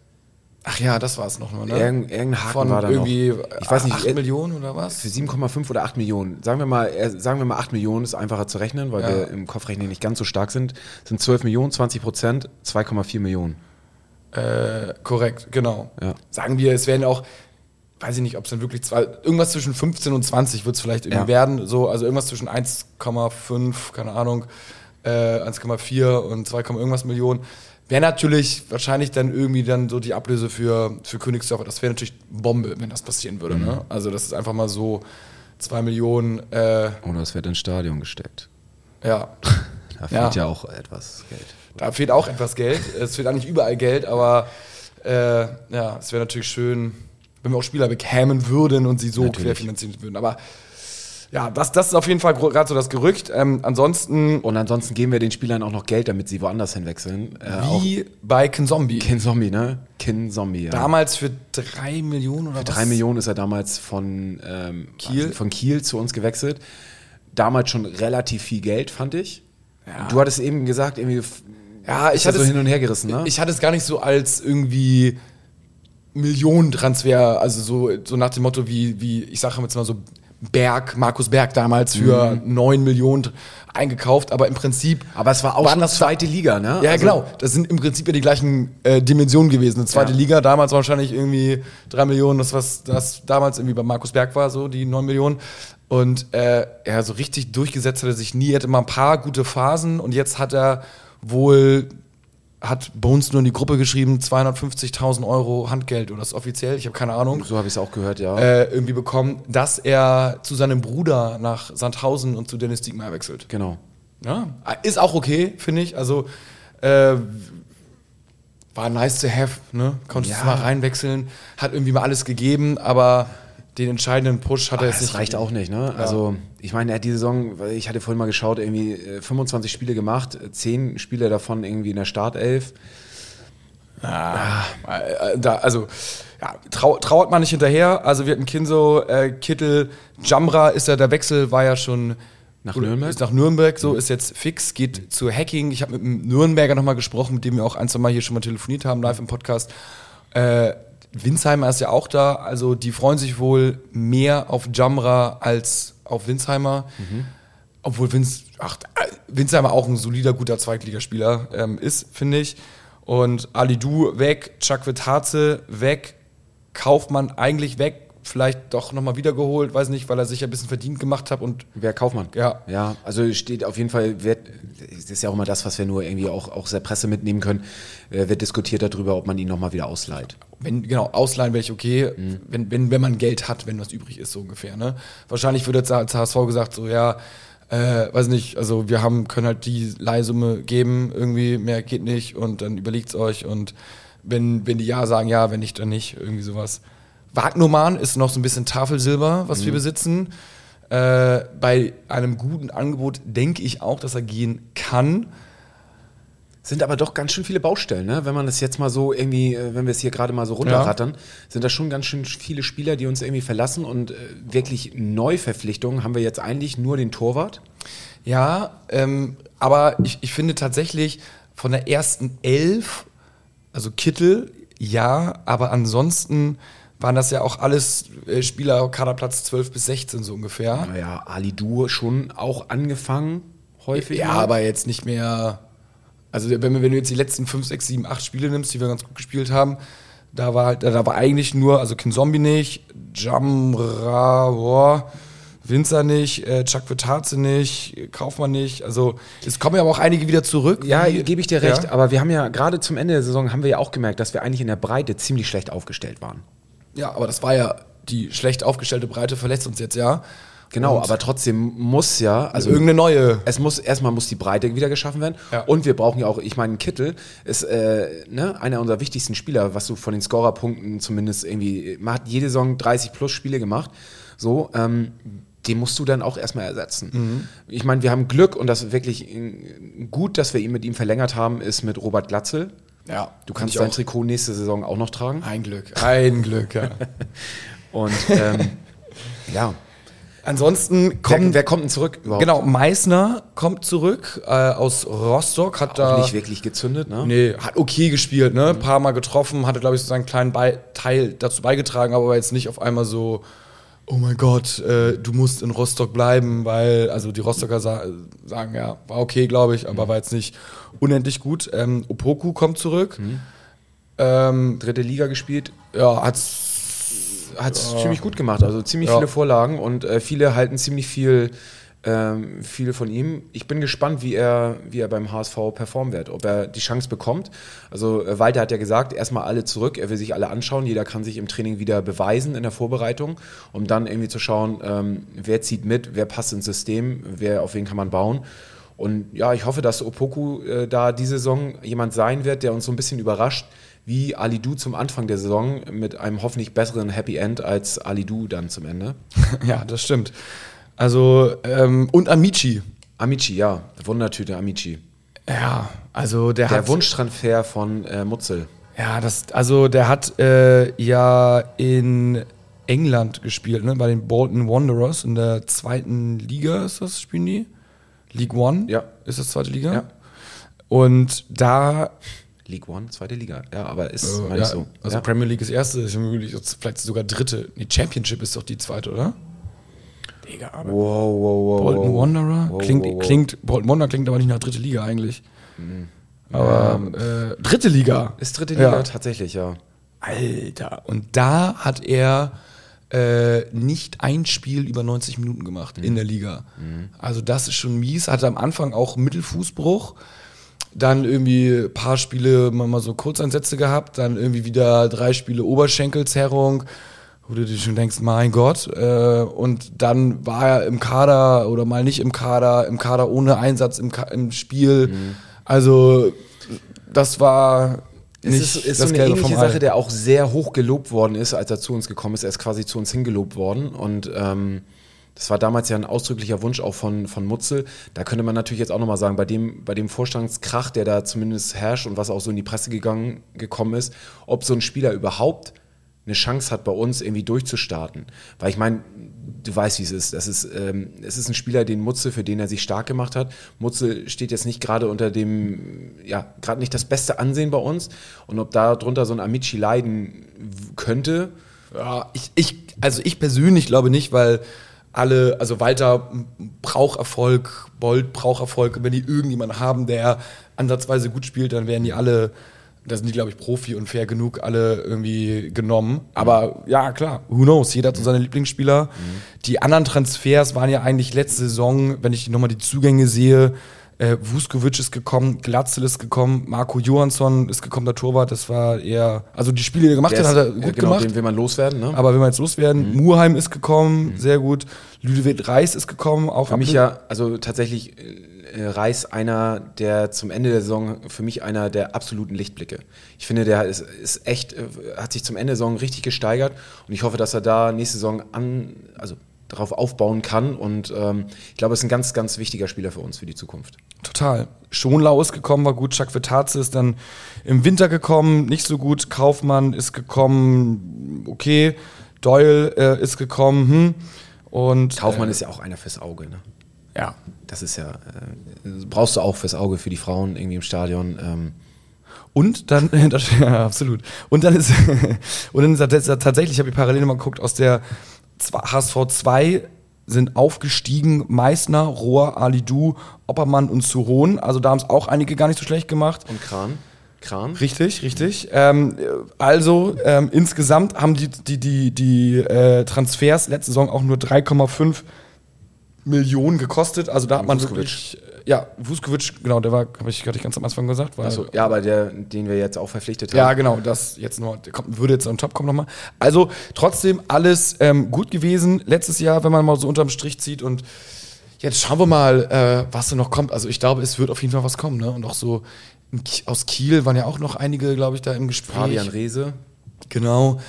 Ach ja, das war es noch mal, ne? Irgend- irgendein Haken von war da noch. irgendwie Ich weiß nicht, 8 äh, Millionen oder was? für 7,5 oder 8 Millionen. Sagen wir mal, äh, sagen wir mal 8 Millionen ist einfacher zu rechnen, weil Ja. wir im Kopfrechnen nicht ganz so stark sind. Sind 12 Millionen, 20 Prozent, 2,4 Millionen. Äh, korrekt, genau. Ja. Sagen wir, es werden auch, weiß ich nicht, ob es dann wirklich zwei, irgendwas zwischen 15 und 20 wird es vielleicht irgendwie Ja. werden. So, also irgendwas zwischen 1,5, keine Ahnung, äh, 1,4 und 2, irgendwas Millionen. Wäre natürlich wahrscheinlich dann irgendwie dann so die Ablöse für, für Königsdorfer. Das wäre natürlich Bombe, wenn das passieren würde. Mhm. Ne? Also das ist einfach mal so 2 Millionen, äh, Oder es wird ins Stadion gesteckt. ja. Da Ja. fehlt ja, auch etwas Geld. Da fehlt auch etwas Geld. Es fehlt eigentlich überall Geld, aber äh, ja, es wäre natürlich schön, wenn wir auch Spieler bekämen würden und sie so Natürlich. querfinanzieren würden. Aber ja, das, das ist auf jeden Fall gerade so das Gerücht. Ähm, ansonsten, Und ansonsten geben wir den Spielern auch noch Geld, damit sie woanders hinwechseln. Äh, wie bei Kinzombie. Kin Zombie, ne? Kin Zombie, ja. Damals für drei Millionen oder Für was? drei Millionen ist er damals von, ähm, Kiel? also von Kiel zu uns gewechselt. Damals schon relativ viel Geld, fand ich. Du hattest eben gesagt, irgendwie Ja, ich hatte so es- hin und her gerissen, ne? Ich hatte es gar nicht so als irgendwie Millionentransfer, also so, so nach dem Motto wie, wie ich sage jetzt mal so Berg, Markus Berg damals für Mhm. 9 Millionen eingekauft, aber im Prinzip Aber es war auch schon das zweite Liga, ne? Ja, Also- genau. Das sind im Prinzip ja die gleichen äh, Dimensionen gewesen. Eine zweite Ja. Liga, damals wahrscheinlich irgendwie 3 Millionen, das was das damals irgendwie bei Markus Berg war, so die 9 Millionen. Und äh, ja, so richtig durchgesetzt hat er sich nie. Er hatte mal ein paar gute Phasen und jetzt hat er wohl, hat Bones nur in die Gruppe geschrieben, 250.000 Euro Handgeld oder das ist offiziell, ich habe keine Ahnung, So habe ich es auch gehört, ja. äh, irgendwie bekommen, dass er zu seinem Bruder nach Sandhausen und zu Dennis Diekmeyer wechselt. genau. Ja, ist auch okay, finde ich. Also äh, war nice to have, ne? Konntest Ja. mal reinwechseln, hat irgendwie mal alles gegeben, aber den entscheidenden Push hat er jetzt Das nicht. reicht auch nicht, ne? Also, ich meine, er hat die Saison, ich hatte vorhin mal geschaut, irgendwie äh, 25 Spiele gemacht, äh, 10 Spiele davon irgendwie in der Startelf. Ah, äh, da, also, ja, trau, trauert man nicht hinterher. Also, wir hatten Kinso, äh, Kittel, Jamra ist ja, der Wechsel war ja schon. Nach Nürnberg? Ist nach Nürnberg, so ist jetzt fix, geht zu Hacking. Ich habe mit einem Nürnberger nochmal gesprochen, mit dem wir auch ein, zwei Mal hier schon mal telefoniert haben, live im Podcast. Äh, Winsheimer ist ja auch da, also die freuen sich wohl mehr auf Jamra als auf Winsheimer. Obwohl Vince, ach, Winsheimer auch ein solider, guter Zweitligaspieler ähm, ist, finde ich. Und Ali Du weg, Chuck Vitharze weg, Kaufmann eigentlich weg, vielleicht doch nochmal wiedergeholt, weiß nicht, weil er sich ein bisschen verdient gemacht hat und Wer Kaufmann? Ja. Ja, also steht auf jeden Fall, wird, das ist ja auch immer das, was wir nur irgendwie auch, auch der Presse mitnehmen können, äh, wird diskutiert darüber, ob man ihn nochmal wieder ausleiht. Wenn, genau, ausleihen wäre ich okay, wenn, wenn, wenn man Geld hat, wenn was übrig ist, so ungefähr. Ne? Wahrscheinlich würde jetzt als HSV gesagt, so ja, äh, weiß nicht, also wir haben, können halt die Leihsumme geben, irgendwie, mehr geht nicht und dann überlegt's euch und wenn, wenn die Ja sagen, ja, wenn nicht, dann nicht, irgendwie sowas. Wagnumann ist noch so ein bisschen Tafelsilber, was wir besitzen. Äh, bei einem guten Angebot denke ich auch, dass er gehen kann. Sind aber doch ganz schön viele Baustellen, ne? Wenn man das jetzt mal so irgendwie, äh, wenn wir es hier gerade mal so runterrattern, sind da schon ganz schön viele Spieler, die uns irgendwie verlassen und äh, wirklich Neuverpflichtungen haben wir jetzt eigentlich nur den Torwart. Ja, ähm, aber ich, ich finde tatsächlich von der ersten Elf, also Kittel, ja, aber ansonsten waren das ja auch alles äh, Spieler Kaderplatz 12 bis 16 so ungefähr. Naja, Ali Dur schon auch angefangen, häufig. Ja, aber jetzt nicht mehr. Also wenn, wenn du jetzt die letzten 5, 6, 7, 8 Spiele nimmst, die wir ganz gut gespielt haben, da war, halt- da war eigentlich nur, also Kinzombie nicht, Jamra, boah, Winzer nicht, äh, Chuck Vitarze nicht, Kaufmann nicht. Also es kommen ja aber auch einige wieder zurück. Ja, gebe ich dir recht, Ja. aber wir haben ja gerade zum Ende der Saison haben wir ja auch gemerkt, dass wir eigentlich in der Breite ziemlich schlecht aufgestellt waren. Ja, aber das war ja die schlecht aufgestellte Breite verletzt uns jetzt ja. Genau, Und aber trotzdem muss ja, also irgendeine neue. es muss erstmal muss die Breite wieder geschaffen werden Ja. und wir brauchen ja auch, ich meine, Kittel ist äh, ne, einer unserer wichtigsten Spieler, was du von den Scorerpunkten zumindest irgendwie, man hat jede Saison 30 plus Spiele gemacht, so, ähm, den musst du dann auch erstmal ersetzen. Mhm. Ich meine, wir haben Glück und das ist wirklich äh, gut, dass wir ihn mit ihm verlängert haben, ist mit Robert Glatzel. Ja, Du kannst dein auch. Trikot nächste Saison auch noch tragen. Ein Glück, ein Glück, ja. Und ähm, ja, Ansonsten wer, kommen, wer kommt denn zurück überhaupt? genau, Meißner kommt zurück äh, aus Rostock, hat da nicht wirklich gezündet, ne? Nee, hat okay gespielt, ne? Ein paar Mal getroffen, hatte, glaube ich, so seinen kleinen Bei Teil dazu beigetragen, aber war jetzt nicht auf einmal so, oh mein Gott, äh, du musst in Rostock bleiben, weil, also die Rostocker sa sagen, ja, war okay, glaube ich, aber war jetzt nicht unendlich gut. Ähm, Opoku kommt zurück. Ähm, Dritte Liga gespielt, ja, hat's hat es ziemlich gut gemacht. Also ziemlich Ja. viele Vorlagen und äh, viele halten ziemlich viel, ähm, viel von ihm. Ich bin gespannt, wie er, wie er beim HSV performen wird, ob er die Chance bekommt. Also äh, Walter hat ja gesagt, erstmal alle zurück, er will sich alle anschauen, jeder kann sich im Training wieder beweisen in der Vorbereitung, um dann irgendwie zu schauen, ähm, wer zieht mit, wer passt ins System, wer auf wen kann man bauen. Und ja, ich hoffe, dass Opoku äh, da diese Saison jemand sein wird, der uns so ein bisschen überrascht, wie Ali Du zum Anfang der Saison mit einem hoffentlich besseren Happy End als Ali Du dann zum Ende. ja, das stimmt. Also, ähm, und Amici. Amici, ja, Wundertüte Amici. Ja, also der, Der hat. Wunschtransfer von äh, Mutzel. Ja, das, also der hat äh, ja in England gespielt, ne? Bei den Bolton Wanderers in der zweiten Liga ist das, spielen die? League One? Ja. Ist das zweite Liga? Ja. Und da, League One, zweite Liga. Ja, aber ist äh, meine ja, ich so. also ja. Premier League ist erste, ist möglich, jetzt vielleicht sogar dritte. Die Championship ist doch die zweite, oder? Digga, aber. Wow, wow, wow. Bolton wow. Wanderer? Wow, klingt, wow, wow. klingt, Bolton Wanderer klingt aber nicht nach dritte Liga eigentlich. Aber äh, dritte Liga. Ist dritte Liga Ja. tatsächlich, ja. Alter. Und da hat er äh, nicht ein Spiel über 90 Minuten gemacht in der Liga. Also das ist schon mies. Hatte am Anfang auch Mittelfußbruch. Dann irgendwie ein paar Spiele mal, mal so Kurzeinsätze gehabt. Dann irgendwie wieder drei Spiele Oberschenkelzerrung. Wo du dir schon denkst, mein Gott. Äh, und dann war er im Kader oder mal nicht im Kader, im Kader ohne Einsatz im, Ka im Spiel. Also das war Es ist, ist das so eine Gelbe ähnliche. Sache, der auch sehr hoch gelobt worden ist, als er zu uns gekommen ist. Er ist quasi zu uns hingelobt worden. Und ähm, das war damals ja ein ausdrücklicher Wunsch auch von, von Mutzel. Da könnte man natürlich jetzt auch nochmal sagen, bei dem, bei dem Vorstandskrach, der da zumindest herrscht und was auch so in die Presse gegangen, gekommen ist, ob so ein Spieler überhaupt eine Chance hat, bei uns irgendwie durchzustarten. Weil ich meine, du weißt, wie es ist. Das ist, ähm, es ist ein Spieler, den Mutzel, für den er sich stark gemacht hat. Mutzel steht jetzt nicht gerade unter dem, ja, gerade nicht das beste Ansehen bei uns. Und ob da drunter so ein Amici leiden könnte, Ja, ich, ich, also ich persönlich glaube nicht, weil alle, also Walter braucht Erfolg, Bolt braucht Erfolg. Und wenn die irgendjemanden haben, der ansatzweise gut spielt, dann werden die alle, da sind die, glaube ich, Profi und fair genug, alle irgendwie genommen. Aber ja, klar, who knows? Jeder hat so seine Lieblingsspieler. Die anderen Transfers waren ja eigentlich letzte Saison, wenn ich nochmal die Zugänge sehe, äh, Vuskovic ist gekommen, Glatzel ist gekommen, Marco Johansson ist gekommen, der Torwart, das war eher, also die Spiele, die er gemacht der hat, ist, hat er äh, gut genau, gemacht. den will man loswerden. Ne? Aber wenn wir jetzt loswerden, Muheim ist gekommen, sehr gut. Ludovic Reis ist gekommen, auch Für mich ja, also tatsächlich äh, Reis einer der zum Ende der Saison für mich einer der absoluten Lichtblicke. Ich finde, der ist, ist echt, äh, hat sich zum Ende der Saison richtig gesteigert und ich hoffe, dass er da nächste Saison an, also darauf aufbauen kann und ähm, ich glaube, es ist ein ganz, ganz wichtiger Spieler für uns für die Zukunft. Total. Schonlau ist gekommen, war gut. Chuck Vitaze ist dann im Winter gekommen, nicht so gut. Kaufmann ist gekommen, okay. Doyle äh, ist gekommen, hm. Und Kaufmann äh, ist ja auch einer fürs Auge, ne? ja. Das ist ja, äh, brauchst du auch fürs Auge für die Frauen irgendwie im Stadion. Ähm, Und dann, das, ja, absolut. Und dann ist, und dann ist tats- tatsächlich, ich habe die Parallele mal geguckt, aus der HSV 2 sind aufgestiegen Meißner, Rohr, Alidu, Oppermann und Suron. Also da haben es auch einige gar nicht so schlecht gemacht. und Kran. Kran. Richtig, richtig. Ähm, also ähm, insgesamt haben die, die, die, die äh, Transfers letzte Saison auch nur 3,5 Millionen gekostet. Also da hat man wirklich, ja, Vuskovic, genau, der war, habe ich gerade ganz am Anfang gesagt. War, Achso, ja, aber der, den wir jetzt auch verpflichtet haben. Ja, genau, das jetzt nur, der kommt, würde jetzt on top kommen nochmal. Also trotzdem alles ähm, gut gewesen letztes Jahr, wenn man mal so unterm Strich zieht und jetzt schauen wir mal, äh, was da noch kommt. Also ich glaube, es wird auf jeden Fall was kommen, ne? Und auch so aus Kiel waren ja auch noch einige, glaube ich, da im Gespräch. Fabian Reese. Genau.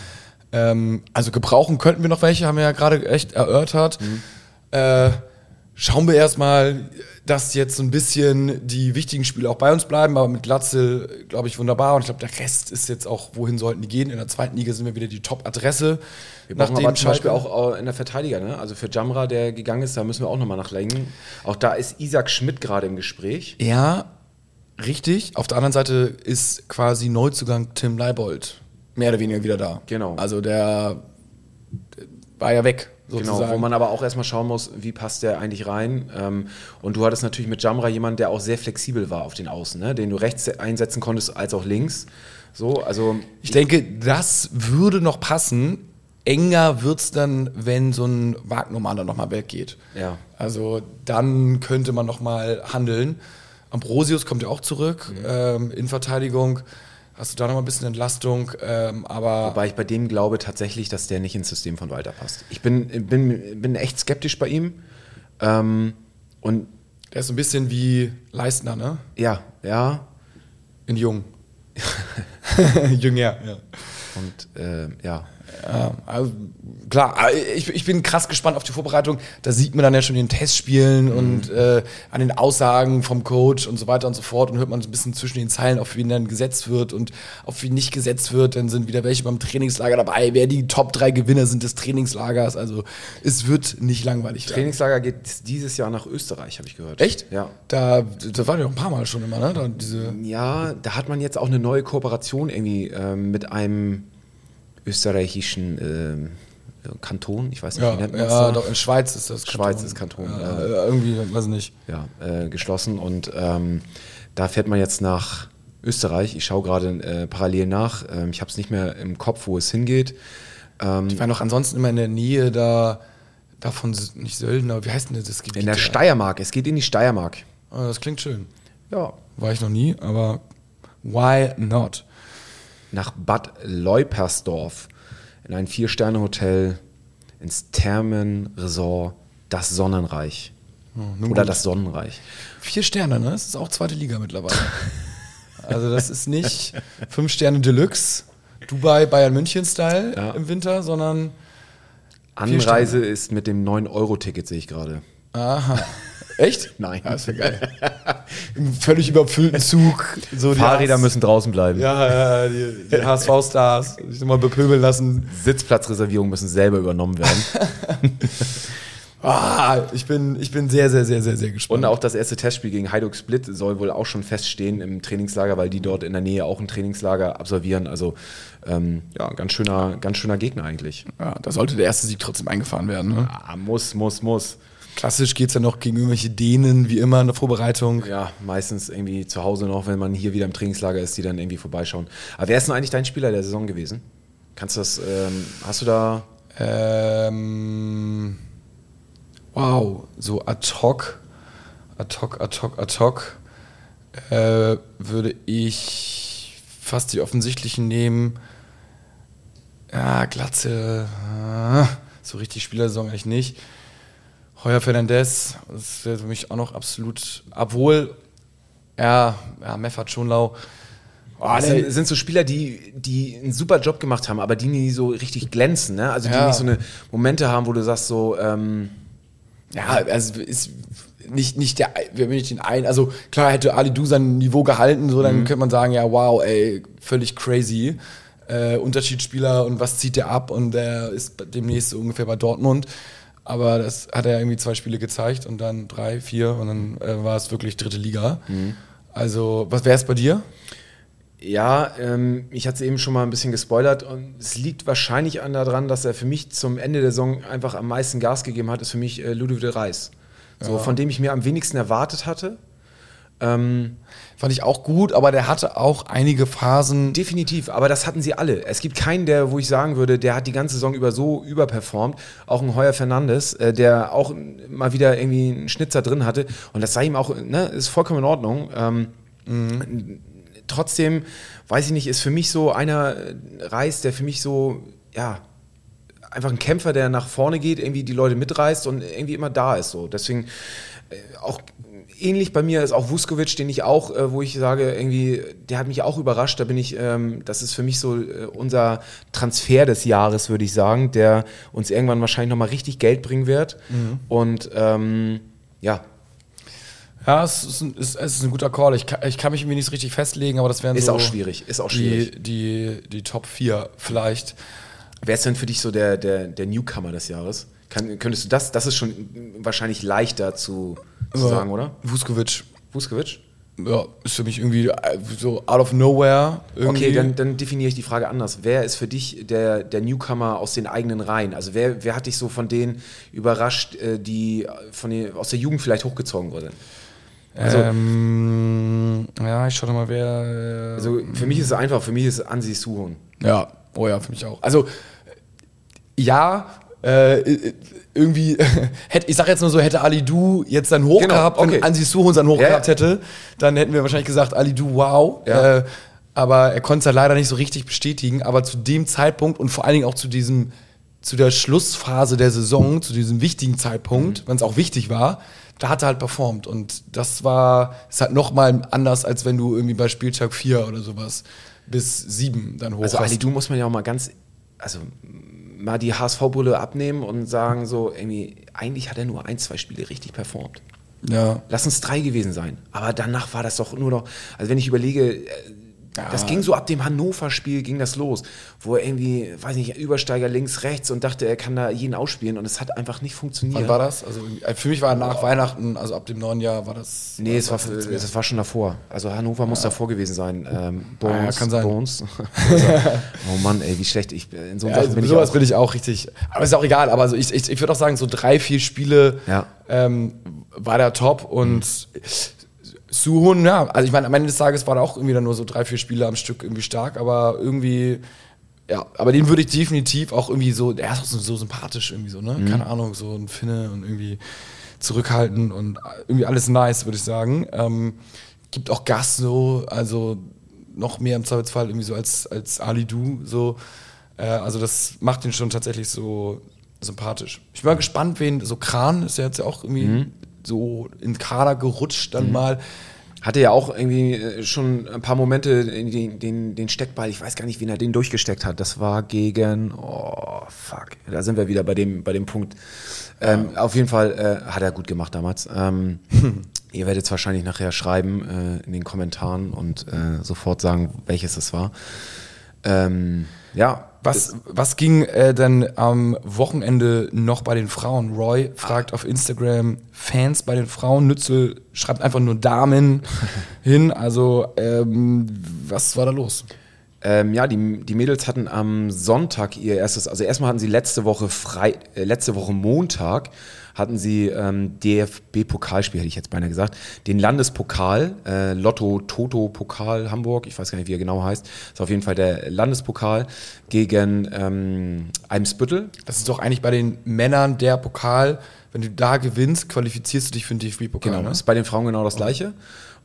Ähm, also gebrauchen könnten wir noch welche, haben wir ja gerade echt erörtert. Äh, schauen wir erstmal, dass jetzt so ein bisschen die wichtigen Spiele auch bei uns bleiben, aber mit Glatzel, glaube ich, wunderbar. Und ich glaube, der Rest ist jetzt auch, wohin sollten die gehen? In der zweiten Liga sind wir wieder die Top-Adresse. Wir brauchen aber zum Beispiel auch äh, in der Verteidiger, ne? Also für Jamra, der gegangen ist, da müssen wir auch nochmal nachlegen. Auch da ist Isaac Schmidt gerade im Gespräch. Ja, richtig. Auf der anderen Seite ist quasi Neuzugang Tim Leibold mehr oder weniger wieder da. Genau. Also der, der war ja weg, sozusagen. Genau, wo man aber auch erstmal schauen muss, wie passt der eigentlich rein. Ähm, und du hattest natürlich mit Jamra jemanden, der auch sehr flexibel war auf den Außen, ne? den du rechts einsetzen konntest als auch links. So, also Ich denke, das würde noch passen. Enger wird es dann, wenn so ein Wagnumann dann nochmal weggeht. Ja. Also dann könnte man nochmal handeln. Ambrosius kommt ja auch zurück ähm, in Verteidigung. Hast du da nochmal ein bisschen Entlastung. Ähm, aber Wobei ich bei dem glaube tatsächlich, dass der nicht ins System von Walter passt. Ich bin, bin, bin echt skeptisch bei ihm. Ähm, und der ist so ein bisschen wie Leistner, ne? ja, ja. In Jung. Jünger, ja. Und äh, ja. Ja, also, klar, aber ich, ich bin krass gespannt auf die Vorbereitung. Da sieht man dann ja schon den Testspielen und äh, an den Aussagen vom Coach und so weiter und so fort und hört man so ein bisschen zwischen den Zeilen, auf wen dann gesetzt wird und auf wen nicht gesetzt wird. Dann sind wieder welche beim Trainingslager dabei, wer die Top 3 Gewinner sind des Trainingslagers. Also es wird nicht langweilig werden. Trainingslager geht dieses Jahr nach Österreich, habe ich gehört. Echt? Ja. Da, da waren ja auch ein paar Mal schon immer, ne? Da, Ja, da hat man jetzt auch eine neue Kooperation irgendwie ähm, mit einem österreichischen ähm, Kanton. Ich weiß nicht, ja, wie nennt man ja, das? da? doch, in Schweiz ist das Schweiz ist Kanton, Ja, ja. Irgendwie, weiß ich nicht. ja, äh, geschlossen und ähm, da fährt man jetzt nach Österreich. Ich schaue gerade äh, parallel nach. Ähm, ich habe es nicht mehr im Kopf, wo es hingeht. Ähm, Ich war noch ansonsten immer in der Nähe da, da von, S- nicht Sölden, aber wie heißt denn das Gebiet? in der? Steiermark. Es geht in die Steiermark. Ah, das klingt schön. Ja. War ich noch nie, aber why not? Nach Bad Leupersdorf in ein Vier-Sterne-Hotel ins Thermenresort Das Sonnenreich. nun Oder gut. das Sonnenreich. Vier Sterne, ne? Das ist auch zweite Liga mittlerweile. also das ist nicht fünf Sterne Deluxe, Dubai, Bayern München-Style Ja. im Winter, sondern Anreise ist mit dem 9-Euro-Ticket, sehe ich gerade. aha. Echt? Nein. Ja, ist ja geil. Im völlig überfüllten Zug. So die Fahrräder müssen draußen bleiben. Ja, ja, die, die HSV-Stars sich nochmal bepöbeln lassen. Sitzplatzreservierungen müssen selber übernommen werden. Ah, ich, bin, ich bin sehr, sehr, sehr, sehr, sehr gespannt. Und auch das erste Testspiel gegen Hajduk Split soll wohl auch schon feststehen im Trainingslager, weil die dort in der Nähe auch ein Trainingslager absolvieren. Also ähm, ja, ganz schöner, ganz schöner Gegner eigentlich. ja, da sollte der erste Sieg trotzdem eingefahren werden. Ne? Ah, muss, muss, muss. Klassisch geht es ja noch gegen irgendwelche Dänen, wie immer in der Vorbereitung. Ja, meistens irgendwie zu Hause noch, wenn man hier wieder im Trainingslager ist, die dann irgendwie vorbeischauen. Aber wer ist denn eigentlich dein Spieler der Saison gewesen? Kannst du das, ähm, hast du da Ähm, wow, so ad hoc, ad hoc, ad hoc, ad hoc, äh, würde ich fast die offensichtlichen nehmen. Ja, Glatze, äh, so richtig Spielersaison eigentlich nicht. Heuer Fernandez, das wäre für mich auch noch absolut, obwohl, ja, ja Meffert Schonlau. Oh, sind, sind so Spieler, die, die einen super Job gemacht haben, aber die nie so richtig glänzen, ne? Also die Ja. nicht so eine Momente haben, wo du sagst so, ähm, Ja, also ist nicht, nicht der, wir nicht den einen, also klar hätte Ali Du sein Niveau gehalten, so dann könnte man sagen, ja, wow, ey, völlig crazy. Äh, Unterschiedsspieler und was zieht der ab und der ist demnächst ungefähr bei Dortmund. Aber das hat er irgendwie zwei Spiele gezeigt und dann drei, vier und dann äh, war es wirklich dritte Liga. Also, was wäre es bei dir? ja, ähm, ich hatte es eben schon mal ein bisschen gespoilert und es liegt wahrscheinlich an daran, dass er für mich zum Ende der Saison einfach am meisten Gas gegeben hat, ist für mich äh, Ludovic de Reis. So, von dem ich mir am wenigsten erwartet hatte. Ähm, Fand ich auch gut, aber der hatte auch einige Phasen. Definitiv, aber das hatten sie alle. Es gibt keinen, der, wo ich sagen würde, der hat die ganze Saison über so überperformt. Auch ein Heuer Fernandes, äh, der auch mal wieder irgendwie einen Schnitzer drin hatte. Und das sei ihm auch, ne, ist vollkommen in Ordnung. Ähm, Trotzdem, weiß ich nicht, ist für mich so einer äh, Reis, der für mich so, ja, einfach ein Kämpfer, der nach vorne geht, irgendwie die Leute mitreißt und irgendwie immer da ist. So. Deswegen äh, auch ähnlich bei mir ist auch Vuskovic, den ich auch, äh, wo ich sage, irgendwie, der hat mich auch überrascht. Da bin ich, ähm, das ist für mich so äh, unser Transfer des Jahres, würde ich sagen, der uns irgendwann wahrscheinlich nochmal richtig Geld bringen wird. Und ähm, ja, Ja, es ist ein, es ist ein guter Call. Ich kann, ich kann mich irgendwie nicht richtig festlegen, aber das wären ist so auch schwierig, ist auch schwierig. die, die, die Top 4 vielleicht. Wer ist denn für dich so der, der, der Newcomer des Jahres? Kann, könntest du das, das ist schon wahrscheinlich leichter zu, zu sagen, oder? Vuskovic. Vuskovic? Ja, ist für mich irgendwie äh, so out of nowhere. Irgendwie. Okay, dann, dann definiere ich die Frage anders. Wer ist für dich der, der Newcomer aus den eigenen Reihen? Also wer, wer hat dich so von denen überrascht, äh, die von den, aus der Jugend vielleicht hochgezogen wurden? Also, ähm, ja, ich schau doch mal, wer. äh, also für mich ist es einfach, für mich ist es Ansi Suhon. Ja, oh ja, für mich auch. Also, ja, äh, irgendwie, hätte, ich sag jetzt nur so, hätte Ali Du jetzt dann hoch Genau, gehabt, okay. wenn Ansi Suhun dann hoch Ja, gehabt hätte, dann hätten wir wahrscheinlich gesagt, Ali Du, wow. Ja. Äh, aber er konnte es ja leider nicht so richtig bestätigen. Aber zu dem Zeitpunkt und vor allen Dingen auch zu diesem, zu der Schlussphase der Saison, zu diesem wichtigen Zeitpunkt, Mhm. wenn es auch wichtig war, da hat er halt performt. Und das war, ist halt nochmal anders, als wenn du irgendwie bei Spieltag 4 oder sowas bis 7 dann hoch Also. Ali Du muss man ja auch mal ganz, also mal die HSV-Brille abnehmen und sagen so, irgendwie, eigentlich hat er nur ein, zwei Spiele richtig performt. ja. Lass uns drei gewesen sein. Aber danach war das doch nur noch, also wenn ich überlege, äh, das ging so ab dem Hannover-Spiel ging das los, wo er irgendwie, weiß nicht, Übersteiger links, rechts und dachte, er kann da jeden ausspielen und es hat einfach nicht funktioniert. Wann war das? Also äh, für mich war nach Weihnachten, also ab dem neuen Jahr war das. Nee, es war, es war schon davor. Also Hannover muss davor gewesen sein. Ähm, Bones, Ah, ja, kann sein. Bones. Oh Mann, ey, wie schlecht. Ich, in so Ja, also bin ich sowas auch, bin ich auch richtig. Aber ist auch egal. Aber also ich, ich, ich würde auch sagen, so drei, vier Spiele Ja. ähm, war der top und Suhun, ja, also ich meine, am Ende des Tages war er auch irgendwie dann nur so drei, vier Spiele am Stück irgendwie stark, aber irgendwie, ja, aber den würde ich definitiv auch irgendwie so, er ist auch so, so sympathisch irgendwie so, ne? Keine Ahnung, so ein Finne und irgendwie zurückhaltend und irgendwie alles nice, würde ich sagen. Ähm, gibt auch Gas so, also noch mehr im Zweifelsfall irgendwie so als, als Ali Du, so. Äh, also das macht ihn schon tatsächlich so sympathisch. Ich bin mal gespannt, wen, so Kran ist ja jetzt ja auch irgendwie so in Kader gerutscht dann mal. hatte ja auch irgendwie äh, schon ein paar Momente in den, den, den Steckball. Ich weiß gar nicht, wen er den durchgesteckt hat. Das war gegen, oh fuck, da sind wir wieder bei dem, bei dem Punkt. Ähm, Auf jeden Fall äh, hat er gut gemacht damals. Ähm, ihr werdet es wahrscheinlich nachher schreiben äh, in den Kommentaren und äh, sofort sagen, welches es war. Ähm, ja, Was, was ging äh, denn am Wochenende noch bei den Frauen? Roy fragt auf Instagram Fans bei den Frauen. Nützel schreibt einfach nur Damen hin. Also, ähm, was war da los? Ähm, ja, die, die Mädels hatten am Sonntag ihr erstes, also erstmal hatten sie letzte Woche frei, äh, letzte Woche Montag hatten sie ähm, DFB-Pokalspiel, hätte ich jetzt beinahe gesagt, den Landespokal, äh, Lotto Toto Pokal Hamburg, ich weiß gar nicht, wie er genau heißt, ist auf jeden Fall der Landespokal gegen ähm, Eimsbüttel. Das ist doch eigentlich bei den Männern der Pokal. Wenn du da gewinnst, qualifizierst du dich für den DFB-Pokal. Genau, ne? ist bei den Frauen genau das gleiche.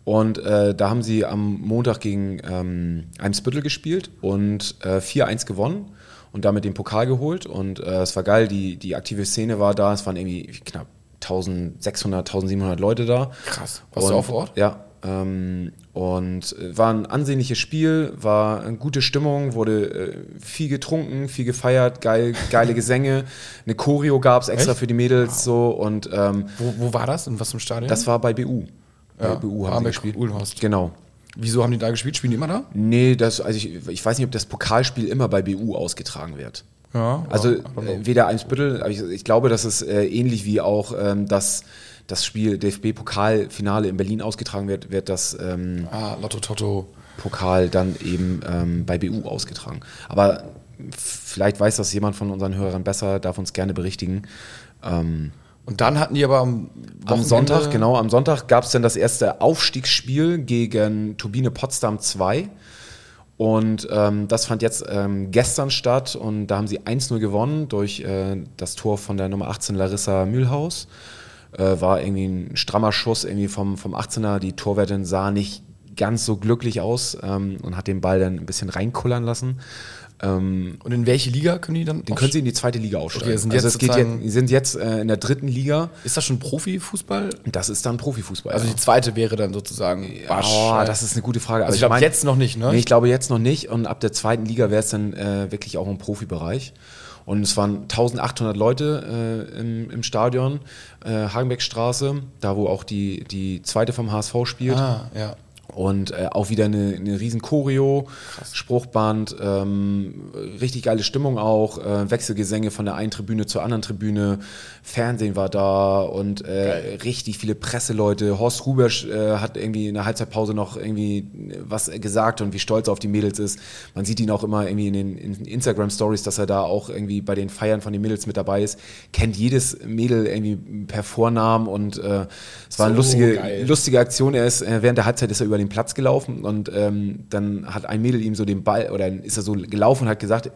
Und äh, da haben sie am Montag gegen ähm, Eimsbüttel gespielt und äh, 4-1 gewonnen und damit den Pokal geholt. Und äh, es war geil, die, die aktive Szene war da. Es waren irgendwie knapp 1600, 1700 Leute da. Krass. Warst du Und- auch vor Ort? Ja. Ähm, und äh, war ein ansehnliches Spiel, war eine gute Stimmung, wurde äh, viel getrunken, viel gefeiert, geil, geile Gesänge. Eine Choreo gab es extra Echt? für die Mädels so und ähm, Wo, wo war das? In was einem Stadion? das war bei BU. Ja, Bei BU haben Barmbek, gespielt. Uhlenhorst. Genau. Wieso haben die da gespielt? Spielen die immer da? Nee, das, also ich, ich weiß nicht, ob das Pokalspiel immer bei BU ausgetragen wird. Ja. Also ja, äh, weder Eimsbüttel, aber ich, ich glaube, dass es äh, ähnlich wie auch ähm, das, das Spiel DFB-Pokalfinale in Berlin ausgetragen wird, wird das ähm, ah, Lotto Toto. Pokal dann eben ähm, bei BU ausgetragen. Aber vielleicht weiß das jemand von unseren Hörern besser, darf uns gerne berichtigen. Ähm, Und dann hatten die aber am, am Sonntag, genau, am Sonntag gab es dann das erste Aufstiegsspiel gegen Turbine Potsdam 2. Und ähm, das fand jetzt ähm, gestern statt und da haben sie 1-0 gewonnen durch äh, das Tor von der Nummer 18 Larissa Mühlhaus. Äh, war irgendwie ein strammer Schuss irgendwie vom, vom 18er. Die Torwärtin sah nicht ganz so glücklich aus ähm, und hat den Ball dann ein bisschen reinkullern lassen. Ähm, und in welche Liga können die dann? Den können sie in die zweite Liga aufsteigen. Okay, sind also jetzt jetzt, die sind jetzt äh, in der dritten Liga. Ist das schon Profifußball? Das ist dann Profifußball. Also ja. die zweite wäre dann sozusagen. Oh, das ist eine gute Frage. Also, also ich glaube jetzt noch nicht, ne? Nee, ich glaube jetzt noch nicht. Und ab der zweiten Liga wäre es dann äh, wirklich auch im Profibereich. Und es waren 1800 Leute äh, im, im, Stadion, äh, Hagenbeckstraße, da wo auch die, die zweite vom HSV spielt. Ah, ja. Und äh, auch wieder eine, eine riesen Choreo, Krass. Spruchband, ähm, richtig geile Stimmung auch, äh, Wechselgesänge von der einen Tribüne zur anderen Tribüne, Fernsehen war da und äh, richtig viele Presseleute. Horst Rubesch äh, hat irgendwie in der Halbzeitpause noch irgendwie was gesagt und wie stolz er auf die Mädels ist. Man sieht ihn auch immer irgendwie in den in Instagram-Stories, dass er da auch irgendwie bei den Feiern von den Mädels mit dabei ist. Kennt jedes Mädel irgendwie per Vornamen und äh, es war so eine lustige, lustige Aktion. Er ist äh, während der Halbzeit ist er über den Platz gelaufen und ähm, dann hat ein Mädel ihm so den Ball oder ist er so gelaufen und hat gesagt,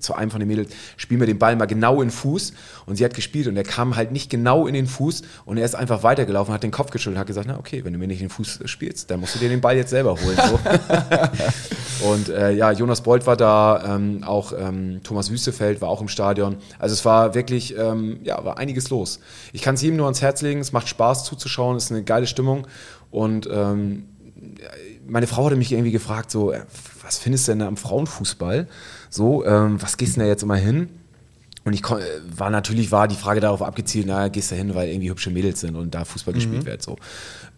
zu einem von den Mädels, spiel mir den Ball mal genau in den Fuß. Und sie hat gespielt und er kam halt nicht genau in den Fuß und er ist einfach weitergelaufen, hat den Kopf geschüttelt und hat gesagt, na okay, wenn du mir nicht in den Fuß spielst, dann musst du dir den Ball jetzt selber holen. So. und äh, ja, Jonas Bolt war da, ähm, auch ähm, Thomas Wüstefeld war auch im Stadion. Also es war wirklich, ähm, ja, war einiges los. Ich kann es jedem nur ans Herz legen, es macht Spaß zuzuschauen, es ist eine geile Stimmung und ähm, meine Frau hatte mich irgendwie gefragt, so, äh, was findest du denn am Frauenfußball? So, ähm, was gehst du denn da jetzt immer hin? Und ich war natürlich war die Frage darauf abgezielt, naja, gehst du hin, weil irgendwie hübsche Mädels sind und da Fußball mhm. gespielt wird. So.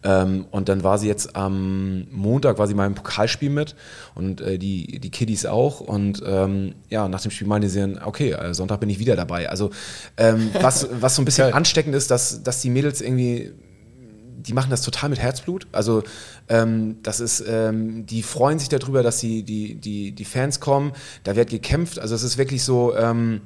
Ähm, und dann war sie jetzt am Montag war sie mal im Pokalspiel mit und äh, die, die Kiddies auch. Und ähm, ja, nach dem Spiel meinte sie dann, okay, äh, Sonntag bin ich wieder dabei. Also ähm, was, was so ein bisschen ansteckend ist, dass, dass die Mädels irgendwie die machen das total mit Herzblut. Also ähm, das ist, ähm, die freuen sich darüber, dass die, die, die, die Fans kommen. Da wird gekämpft. Also es ist wirklich so. Ähm,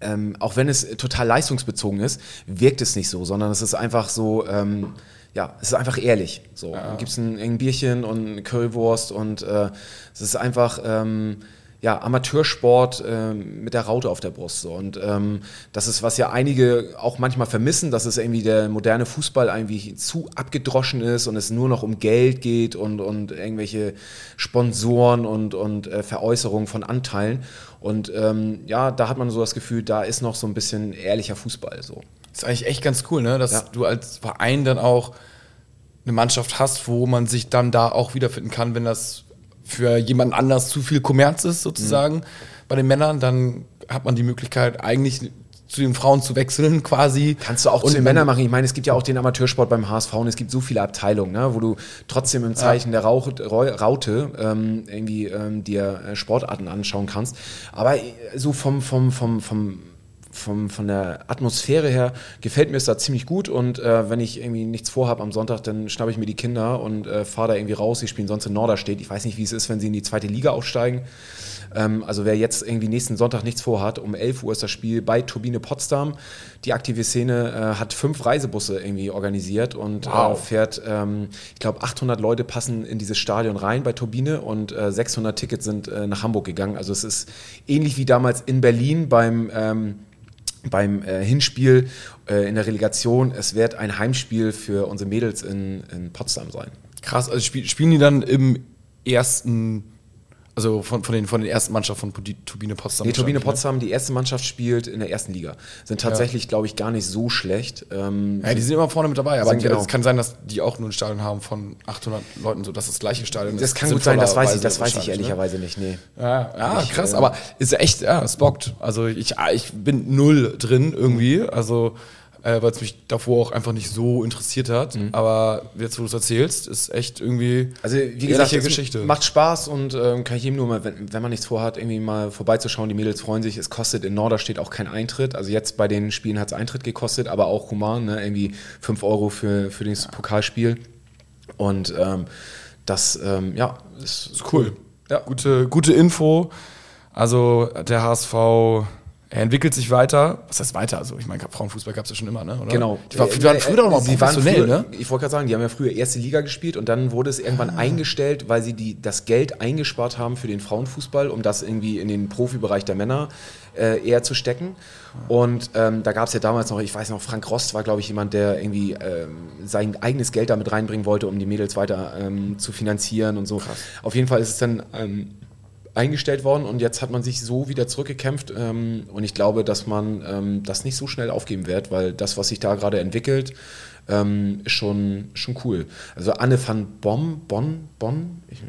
ähm, auch wenn es total leistungsbezogen ist, wirkt es nicht so, sondern es ist einfach so, ähm, ja, es ist einfach ehrlich. So, ja. gibt es ein, ein, Bierchen und eine Currywurst und äh, es ist einfach, ähm, ja, Amateursport äh, mit der Raute auf der Brust. So. Und ähm, das ist, was ja einige auch manchmal vermissen, dass es irgendwie der moderne Fußball irgendwie zu abgedroschen ist und es nur noch um Geld geht und, und irgendwelche Sponsoren und, und äh, Veräußerungen von Anteilen. Und ähm, ja, da hat man so das Gefühl, da ist noch so ein bisschen ehrlicher Fußball. So. Das ist eigentlich echt ganz cool, ne? dass ja. du als Verein dann auch eine Mannschaft hast, wo man sich dann da auch wiederfinden kann, wenn das für jemand anders zu viel Kommerz ist, sozusagen, mhm. bei den Männern, dann hat man die Möglichkeit, eigentlich zu den Frauen zu wechseln, quasi. Kannst du auch zu den Männern machen. Ich meine, es gibt ja auch den Amateursport beim HSV und es gibt so viele Abteilungen, ne, wo du trotzdem im Zeichen ja. der Rauch, Raute ähm, irgendwie ähm, dir äh, Sportarten anschauen kannst. Aber äh, so vom, vom, vom, vom vom, von der Atmosphäre her gefällt mir es da ziemlich gut und äh, wenn ich irgendwie nichts vorhabe am Sonntag, dann schnappe ich mir die Kinder und äh, fahre da irgendwie raus. Sie spielen sonst in Norderstedt. Ich weiß nicht, wie es ist, wenn sie in die zweite Liga aufsteigen. Ähm, also wer jetzt irgendwie nächsten Sonntag nichts vorhat, um 11 Uhr ist das Spiel bei Turbine Potsdam. Die aktive Szene äh, hat fünf Reisebusse irgendwie organisiert und äh, wow. fährt, ähm, ich glaube, 800 Leute passen in dieses Stadion rein bei Turbine und 600 äh, Tickets sind äh, nach Hamburg gegangen. Also es ist ähnlich wie damals in Berlin beim ähm, beim äh, Hinspiel äh, in der Relegation. Es wird ein Heimspiel für unsere Mädels in, in Potsdam sein. Krass, also spiel, spielen die dann im ersten also von, von, den, von den ersten Mannschaften von Turbine Potsdam. Nee, Turbine ne? Potsdam, die erste Mannschaft spielt in der ersten Liga. Sind tatsächlich, ja. glaube ich, gar nicht so schlecht. Ähm, ja, die sind immer vorne mit dabei, aber genau. es kann sein, dass die auch nur ein Stadion haben von 800 Leuten, so dass das gleiche Stadion ist. Das kann gut sein, das weiß ich, das weiß ich ne? ehrlicherweise ne? nicht, nee. Ja, ja ich, krass, äh, aber ist echt, ja, es bockt. Also ich, ich bin null drin irgendwie, also äh, weil es mich davor auch einfach nicht so interessiert hat. Mhm. Aber jetzt, wo du es erzählst, ist echt irgendwie also wie gesagt, Geschichte. Macht Spaß und ähm, kann ich jedem nur mal, wenn, wenn man nichts vorhat, irgendwie mal vorbeizuschauen. Die Mädels freuen sich. Es kostet in Norderstedt auch kein Eintritt. Also jetzt bei den Spielen hat es Eintritt gekostet, aber auch human, ne? irgendwie 5 Euro für, für das Pokalspiel. Und ähm, das, ähm, ja, ist, ist cool. Ja. Gute, gute Info. Also der HSV Er entwickelt sich weiter. Was heißt weiter? Also, ich meine, Frauenfußball gab es ja schon immer, ne? Oder? Genau. Die, war, die waren früher doch noch Sie professionell, früher, ne? Ich wollte gerade sagen, die haben ja früher erste Liga gespielt und dann wurde es irgendwann Ah. eingestellt, weil sie die, das Geld eingespart haben für den Frauenfußball, um das irgendwie in den Profibereich der Männer äh, eher zu stecken. Und ähm, da gab es ja damals noch, ich weiß noch, Frank Rost war, glaube ich, jemand, der irgendwie ähm, sein eigenes Geld damit reinbringen wollte, um die Mädels weiter ähm, zu finanzieren und so. Auf jeden Fall ist es dann ähm, eingestellt worden und jetzt hat man sich so wieder zurückgekämpft ähm, und ich glaube, dass man ähm, das nicht so schnell aufgeben wird, weil das, was sich da gerade entwickelt, ähm, ist schon, schon cool. Also Anne van Bom, Bonn, Bonn, ich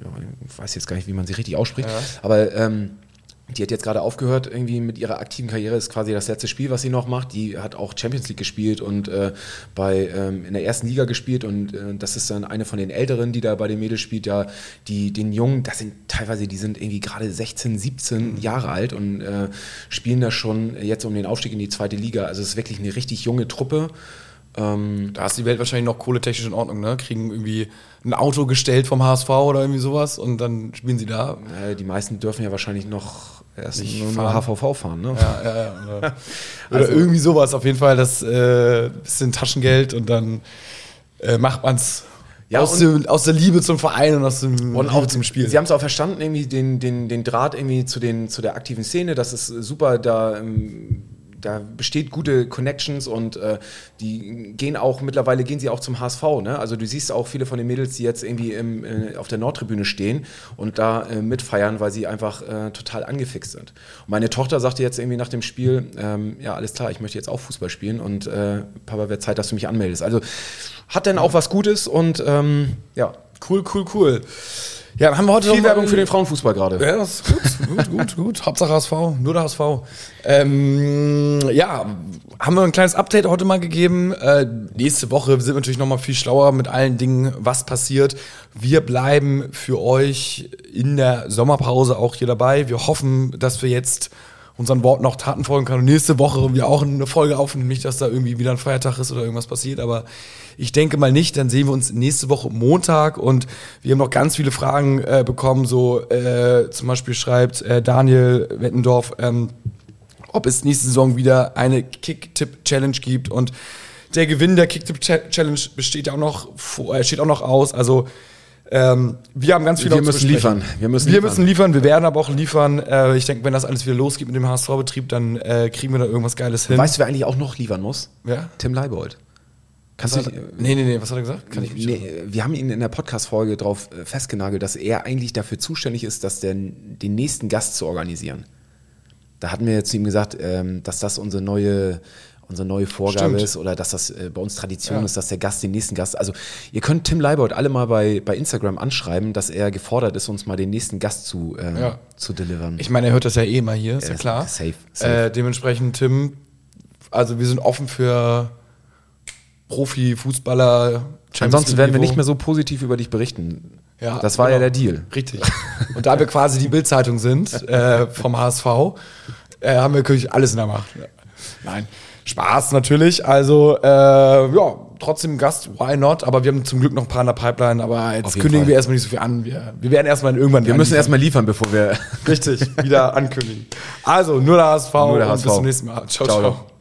weiß jetzt gar nicht, wie man sie richtig ausspricht, aber ähm, die hat jetzt gerade aufgehört irgendwie mit ihrer aktiven Karriere, ist quasi das letzte Spiel, was sie noch macht. Die hat auch Champions League gespielt und äh, bei, ähm, in der ersten Liga gespielt und äh, das ist dann eine von den Älteren, die da bei den Mädels spielt, ja, die, den Jungen, das sind teilweise, die sind irgendwie gerade 16, 17 Jahre alt und äh, spielen da schon jetzt um den Aufstieg in die zweite Liga. Also es ist wirklich eine richtig junge Truppe. Ähm, Da ist die Welt wahrscheinlich noch kohletechnisch in Ordnung, ne? Kriegen irgendwie ein Auto gestellt vom HSV oder irgendwie sowas und dann spielen sie da. äh, die meisten dürfen ja wahrscheinlich noch erst Nicht nur fahren. HVV fahren, ne? Ja, ja, ja. Oder, oder Also- irgendwie sowas. Auf jeden Fall das äh, bisschen Taschengeld und dann äh, macht man's Ja, aus, dem, aus der Liebe zum Verein und aus dem Und auch zum Spiel. Sie haben es auch verstanden, irgendwie den, den, den Draht irgendwie zu, den, zu der aktiven Szene. Das ist super, da, ähm, da besteht gute Connections und äh, die gehen auch, mittlerweile gehen sie auch zum HSV. Ne? Also du siehst auch viele von den Mädels, die jetzt irgendwie im, äh, auf der Nordtribüne stehen und da äh, mitfeiern, weil sie einfach äh, total angefixt sind. Und meine Tochter sagte jetzt irgendwie nach dem Spiel, ähm, ja alles klar, ich möchte jetzt auch Fußball spielen und äh, Papa, wird Zeit, dass du mich anmeldest. Also hat dann auch was Gutes und ähm, ja, cool, cool, cool. Ja, haben wir heute viel Werbung für den Frauenfußball gerade. Ja, das ist gut, gut, gut, gut. Hauptsache HSV, nur der HSV. Ähm, ja, haben wir ein kleines Update heute mal gegeben. Äh, nächste Woche sind wir natürlich noch mal viel schlauer mit allen Dingen, was passiert. Wir bleiben für euch in der Sommerpause auch hier dabei. Wir hoffen, dass wir jetzt unseren Worten noch Taten folgen können. Und nächste Woche wir auch eine Folge aufnehmen. Nicht, dass da irgendwie wieder ein Feiertag ist oder irgendwas passiert, aber ich denke mal nicht. Dann sehen wir uns nächste Woche Montag und wir haben noch ganz viele Fragen äh, bekommen. So äh, zum Beispiel schreibt äh, Daniel Wettendorf, ähm, ob es nächste Saison wieder eine Kick-Tipp-Challenge gibt und der Gewinn der Kick-Tipp-Challenge besteht ja auch noch, vor, äh, steht auch noch aus. Also ähm, wir haben ganz viel Wir müssen liefern. Wir müssen wir liefern. müssen liefern. Wir werden aber auch liefern. Äh, ich denke, wenn das alles wieder losgeht mit dem HSV-Betrieb, dann äh, kriegen wir da irgendwas Geiles hin. Weißt du, wer eigentlich auch noch liefern muss? Wer? Tim Leibold. Kannst Was du dich, nee, nee, nee, was hat er gesagt? Kann ich mich nee, wir haben ihn in der Podcast-Folge darauf äh, festgenagelt, dass er eigentlich dafür zuständig ist, dass der, den nächsten Gast zu organisieren. Da hatten wir zu ihm gesagt, ähm, dass das unsere neue, unsere neue Vorgabe Stimmt. ist oder dass das äh, bei uns Tradition Ja. ist, dass der Gast den nächsten Gast. Also ihr könnt Tim Leibold alle mal bei, bei Instagram anschreiben, dass er gefordert ist, uns mal den nächsten Gast zu, äh, Ja. zu delivern. Ich meine, er hört das ja eh mal hier, ist ja, Ja, klar. safe, safe. Äh, dementsprechend, Tim, also wir sind offen für Profi-Fußballer. Ansonsten werden wir nicht mehr so positiv über dich berichten. Ja, das war genau. ja der Deal. Richtig. Und da wir quasi die Bildzeitung sind äh, vom HSV, äh, haben wir natürlich alles in der Macht. Nein, Spaß natürlich. Also äh, ja, trotzdem Gast, why not? Aber wir haben zum Glück noch ein paar in der Pipeline. Aber jetzt kündigen Fall. wir erstmal nicht so viel an. Wir, wir werden erstmal irgendwann. Wir müssen erstmal liefern, bevor wir. richtig wieder ankündigen. Also nur der HSV. Nur der und HSV. Bis zum nächsten Mal. ciao. Ciao. ciao.